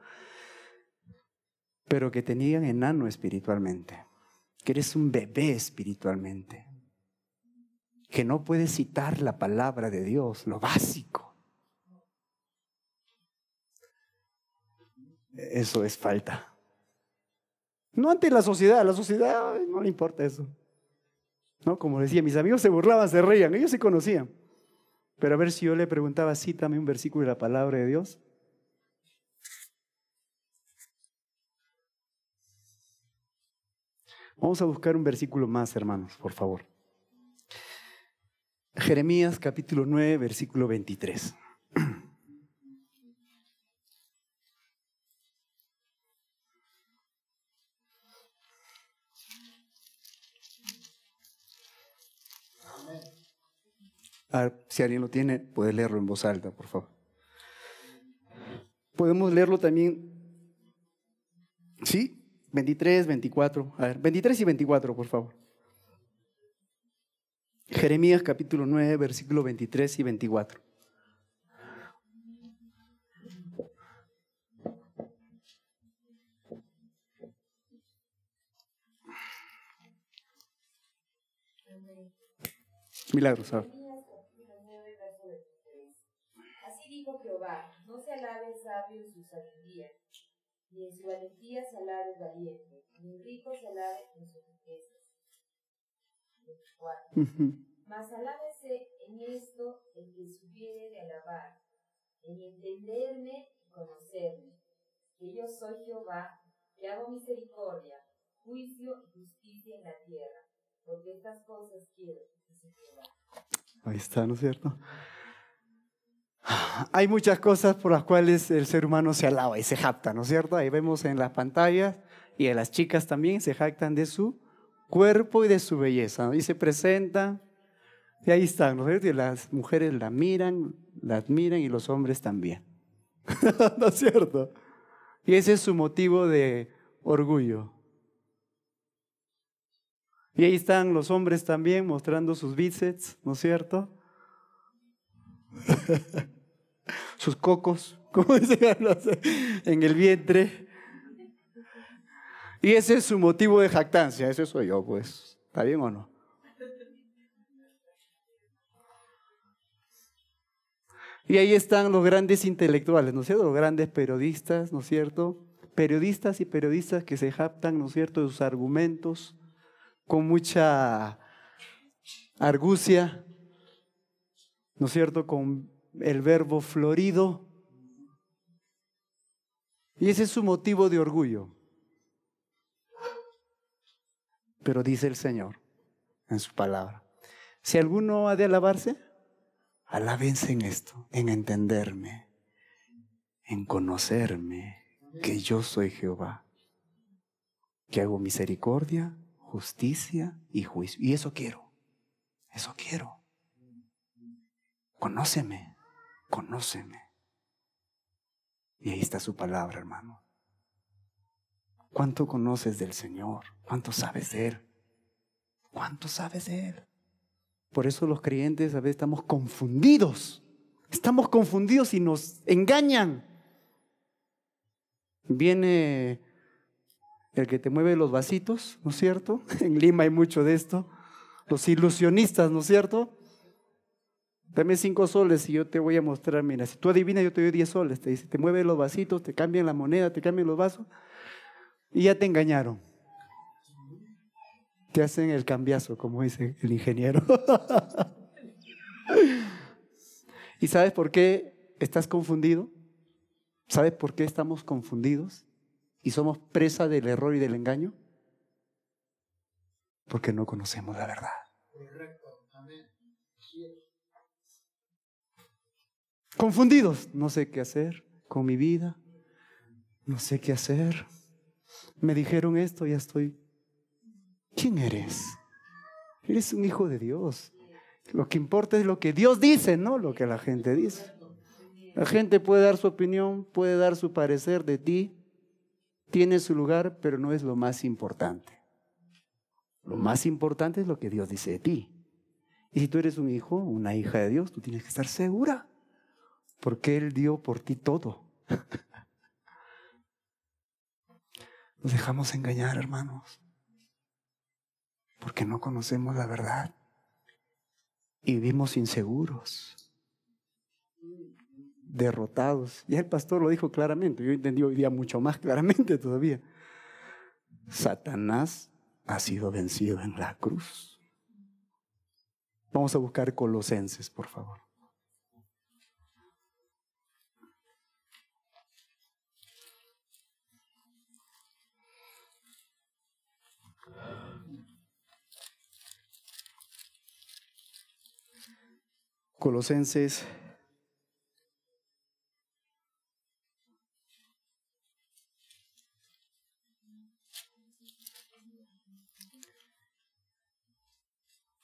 Speaker 3: Pero que te niegan enano espiritualmente, que eres un bebé espiritualmente, que no puedes citar la palabra de Dios, lo básico. Eso es falta. No ante la sociedad, a la sociedad no le importa eso. ¿No? Como decía, mis amigos se burlaban, se reían, ellos se conocían. Pero a ver si yo le preguntaba, cítame un versículo de la palabra de Dios. Vamos a buscar un versículo más, hermanos, por favor. Jeremías capítulo 9, versículo 23. Si alguien lo tiene, puede leerlo en voz alta, por favor. Podemos leerlo también. ¿Sí? 23, 24. A ver, 23 y 24, por favor. Jeremías capítulo 9, versículo 23 y 24. Milagros, ¿sabes?
Speaker 5: Sabio en su sabiduría, ni en su valentía se alabe valiente, ni el rico se alabe en sus riquezas. Mas alábese en esto el que subiere de alabar, en entenderme y conocerme, que yo soy Jehová, que hago misericordia, juicio y justicia en la tierra, porque estas cosas quiero, dice Jehová.
Speaker 3: Ahí está, ¿no es cierto? Hay muchas cosas por las cuales el ser humano se alaba y se jacta, ¿no es cierto? Ahí vemos en las pantallas y a las chicas también se jactan de su cuerpo y de su belleza. Y se presentan, y ahí están, ¿no es cierto? Y las mujeres la miran, la admiran y los hombres también. [LAUGHS] ¿No es cierto? Y ese es su motivo de orgullo. Y ahí están los hombres también mostrando sus bíceps, ¿no es cierto? Sus cocos, como [LAUGHS] dicen, en el vientre. Y ese es su motivo de jactancia, ese soy yo, pues. ¿Está bien o no? Y ahí están los grandes intelectuales, ¿no es cierto? Los grandes periodistas, ¿no es cierto? Periodistas y periodistas que se jactan, ¿no es cierto?, de sus argumentos con mucha argucia, ¿no es cierto?, con el verbo florido. Y ese es su motivo de orgullo. Pero dice el Señor en su palabra, si alguno ha de alabarse, alábense en esto, en entenderme, en conocerme, que yo soy Jehová, que hago misericordia, justicia y juicio. Y eso quiero, eso quiero. Conóceme, conóceme. Y ahí está su palabra, hermano. ¿Cuánto conoces del Señor? ¿Cuánto sabes de Él? ¿Cuánto sabes de Él? Por eso los creyentes a veces estamos confundidos. Estamos confundidos y nos engañan. Viene el que te mueve los vasitos, ¿no es cierto? [LAUGHS] En Lima hay mucho de esto. Los ilusionistas, ¿no es cierto? Dame cinco soles y yo te voy a mostrar, mira, si tú adivinas yo te doy diez soles, te dice, te mueve los vasitos, te cambian la moneda, te cambian los vasos y ya te engañaron. Te hacen el cambiazo, como dice el ingeniero. [LAUGHS] ¿Y sabes por qué estás confundido? ¿Sabes por qué estamos confundidos y somos presa del error y del engaño? Porque no conocemos la verdad. Confundidos, no sé qué hacer con mi vida, no sé qué hacer. Me dijeron esto, ya estoy. ¿Quién eres? Eres un hijo de Dios. Lo que importa es lo que Dios dice, no lo que la gente dice. La gente puede dar su opinión, puede dar su parecer de ti, tiene su lugar, pero no es lo más importante. Lo más importante es lo que Dios dice de ti. Y si tú eres un hijo, una hija de Dios, tú tienes que estar segura, porque Él dio por ti todo. Nos dejamos engañar, hermanos, porque no conocemos la verdad y vivimos inseguros, derrotados. Y el pastor lo dijo claramente, yo entendí hoy día mucho más claramente todavía. Satanás ha sido vencido en la cruz. Vamos a buscar Colosenses, por favor. Colosenses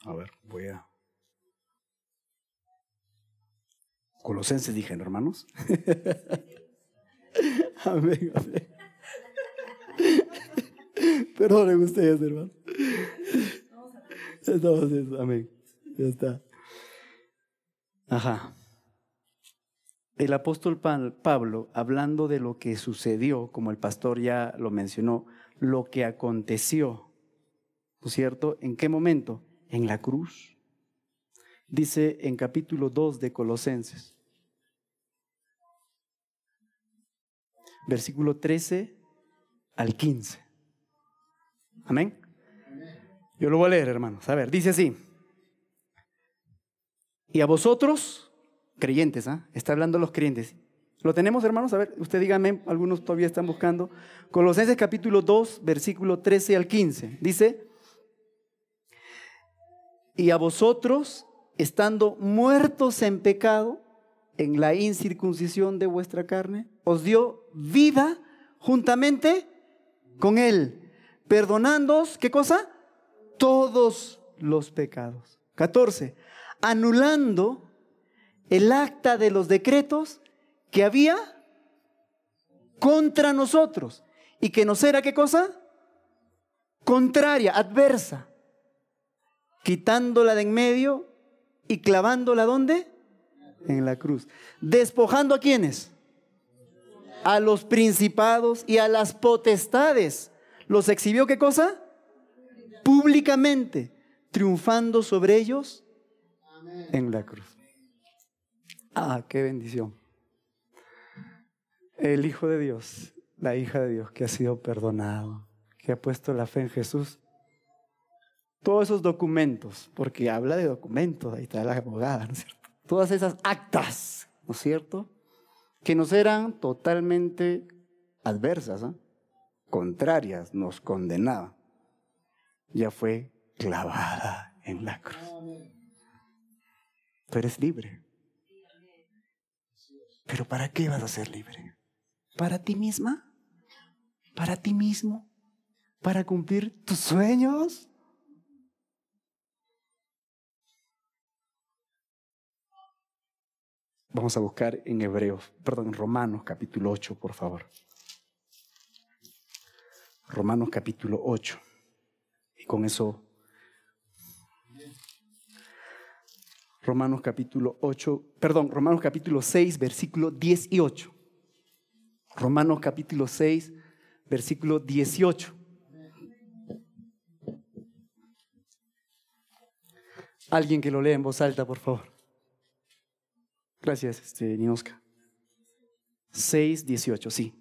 Speaker 3: A ver, voy a. Colosenses dije, hermanos. [LAUGHS] amén, amén. Perdonen ustedes, hermano. Eso, amén. Ya está. Ajá. El apóstol Pablo, hablando de lo que sucedió, como el pastor ya lo mencionó, lo que aconteció, ¿no es cierto? ¿En qué momento? En la cruz. Dice en capítulo 2 de Colosenses, versículo 13 al 15. Amén. Yo lo voy a leer, hermanos. A ver, dice así. Y a vosotros, creyentes, ¿ah? está hablando los creyentes. ¿Lo tenemos, hermanos? A ver, usted dígame, algunos todavía están buscando. Colosenses capítulo 2, versículo 13 al 15. Dice, y a vosotros, estando muertos en pecado, en la incircuncisión de vuestra carne, os dio vida juntamente con Él, perdonándoos, ¿qué cosa? Todos los pecados. 14 anulando el acta de los decretos que había contra nosotros y que nos era qué cosa? Contraria, adversa, quitándola de en medio y clavándola ¿dónde? En la cruz. Despojando a quienes? A los principados y a las potestades. ¿Los exhibió qué cosa? Públicamente, triunfando sobre ellos en la cruz. Ah, qué bendición. El Hijo de Dios, la hija de Dios que ha sido perdonado, que ha puesto la fe en Jesús. Todos esos documentos, porque habla de documentos, ahí está la abogada, ¿no es cierto? Todas esas actas, ¿no es cierto? Que nos eran totalmente adversas, ¿ah? contrarias, nos condenaban. Ya fue clavada en la cruz. Tú eres libre. Pero ¿para qué vas a ser libre? ¿Para ti misma? ¿Para ti mismo? ¿Para cumplir tus sueños? Vamos a buscar en Hebreos, perdón, en Romanos capítulo 8, por favor. Romanos capítulo 8. Y con eso, Romanos capítulo 8, perdón, Romanos capítulo 6, versículo 18. Romanos capítulo 6, versículo 18. Alguien que lo lea en voz alta, por favor. Gracias, este, Ninoska. 6, 18, sí.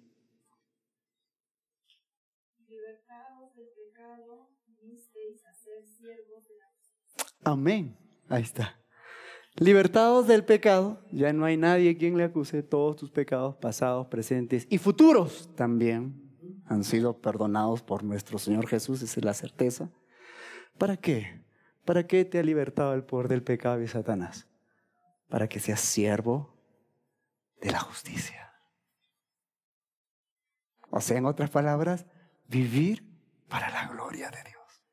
Speaker 4: Libertados del pecado, vinisteis a ser siervos de la
Speaker 3: Amén. Ahí está. Libertados del pecado, ya no hay nadie quien le acuse. Todos tus pecados pasados, presentes y futuros también han sido perdonados por nuestro Señor Jesús, esa es la certeza. ¿Para qué? ¿Para qué te ha libertado el poder del pecado y Satanás? Para que seas siervo de la justicia. O sea, en otras palabras, vivir para la gloria de Dios.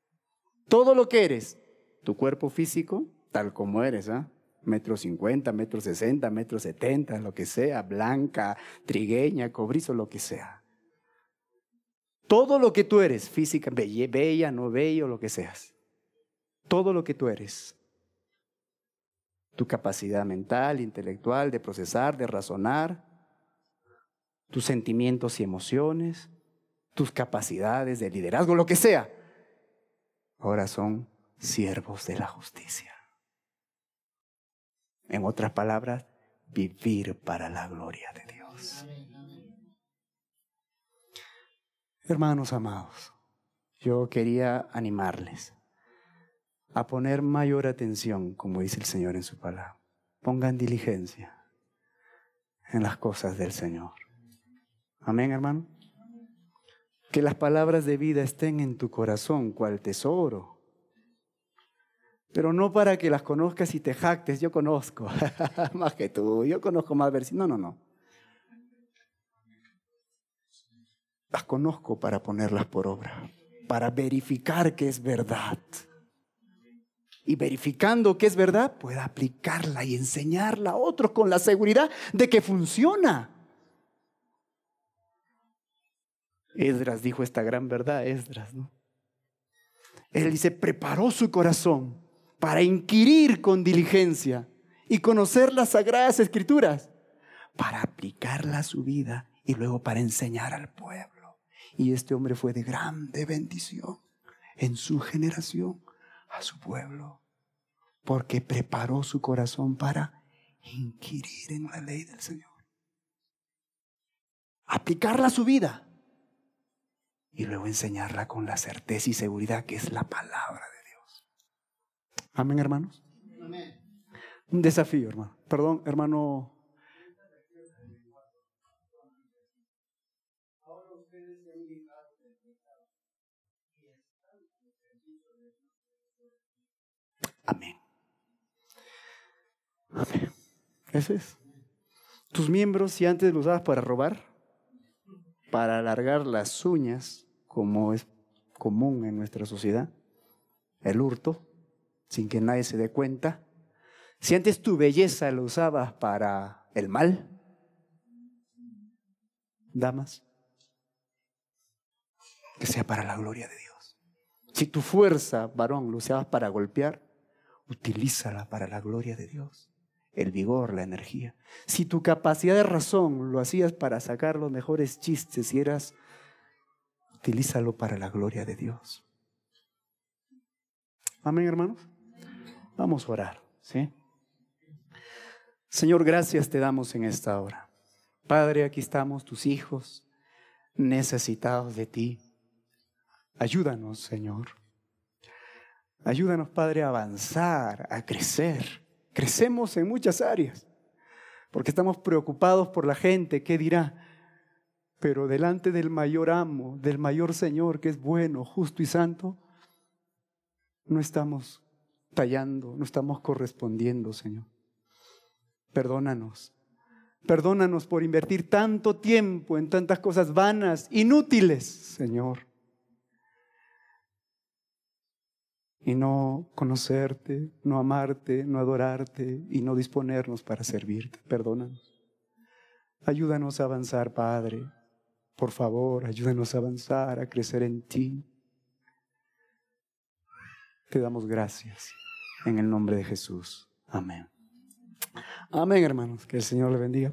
Speaker 3: Todo lo que eres, tu cuerpo físico, tal como eres, ¿ah? Metro cincuenta, metro sesenta, metro setenta, lo que sea, blanca, trigueña, cobrizo, lo que sea. Todo lo que tú eres, física, bella, bella, no bello, lo que seas. Todo lo que tú eres. Tu capacidad mental, intelectual, de procesar, de razonar, tus sentimientos y emociones, tus capacidades de liderazgo, lo que sea. Ahora son siervos de la justicia. En otras palabras, vivir para la gloria de Dios. Hermanos amados, yo quería animarles a poner mayor atención, como dice el Señor en su palabra. Pongan diligencia en las cosas del Señor. Amén, hermano. Que las palabras de vida estén en tu corazón, cual tesoro. Pero no para que las conozcas y te jactes, yo conozco [LAUGHS] más que tú, yo conozco más versículos. No, no, no. Las conozco para ponerlas por obra, para verificar que es verdad. Y verificando que es verdad, pueda aplicarla y enseñarla a otros con la seguridad de que funciona. Esdras dijo esta gran verdad, Esdras, ¿no? Él dice, preparó su corazón para inquirir con diligencia y conocer las sagradas escrituras, para aplicarla a su vida y luego para enseñar al pueblo. Y este hombre fue de grande bendición en su generación a su pueblo, porque preparó su corazón para inquirir en la ley del Señor. Aplicarla a su vida y luego enseñarla con la certeza y seguridad que es la palabra. Amén, hermanos. Un desafío, hermano. Perdón, hermano. Amén. Amén. Eso es. Tus miembros, si antes los usabas para robar, para alargar las uñas, como es común en nuestra sociedad, el hurto, sin que nadie se dé cuenta. Si antes tu belleza la usabas para el mal, damas, que sea para la gloria de Dios. Si tu fuerza, varón, lo usabas para golpear, utilízala para la gloria de Dios. El vigor, la energía. Si tu capacidad de razón lo hacías para sacar los mejores chistes y eras, utilízalo para la gloria de Dios. Amén, hermanos. Vamos a orar, ¿sí? Señor, gracias te damos en esta hora. Padre, aquí estamos tus hijos, necesitados de ti. Ayúdanos, Señor. Ayúdanos, Padre, a avanzar, a crecer. Crecemos en muchas áreas, porque estamos preocupados por la gente, ¿qué dirá? Pero delante del mayor amo, del mayor Señor, que es bueno, justo y santo, no estamos tallando, no estamos correspondiendo, Señor. Perdónanos. Perdónanos por invertir tanto tiempo en tantas cosas vanas, inútiles, Señor. y no conocerte, no amarte, no adorarte y no disponernos para servirte. Perdónanos. Ayúdanos a avanzar, Padre. Por favor, ayúdanos a avanzar, a crecer en ti. Te damos gracias en el nombre de Jesús. Amén. Amén, hermanos. Que el Señor le bendiga.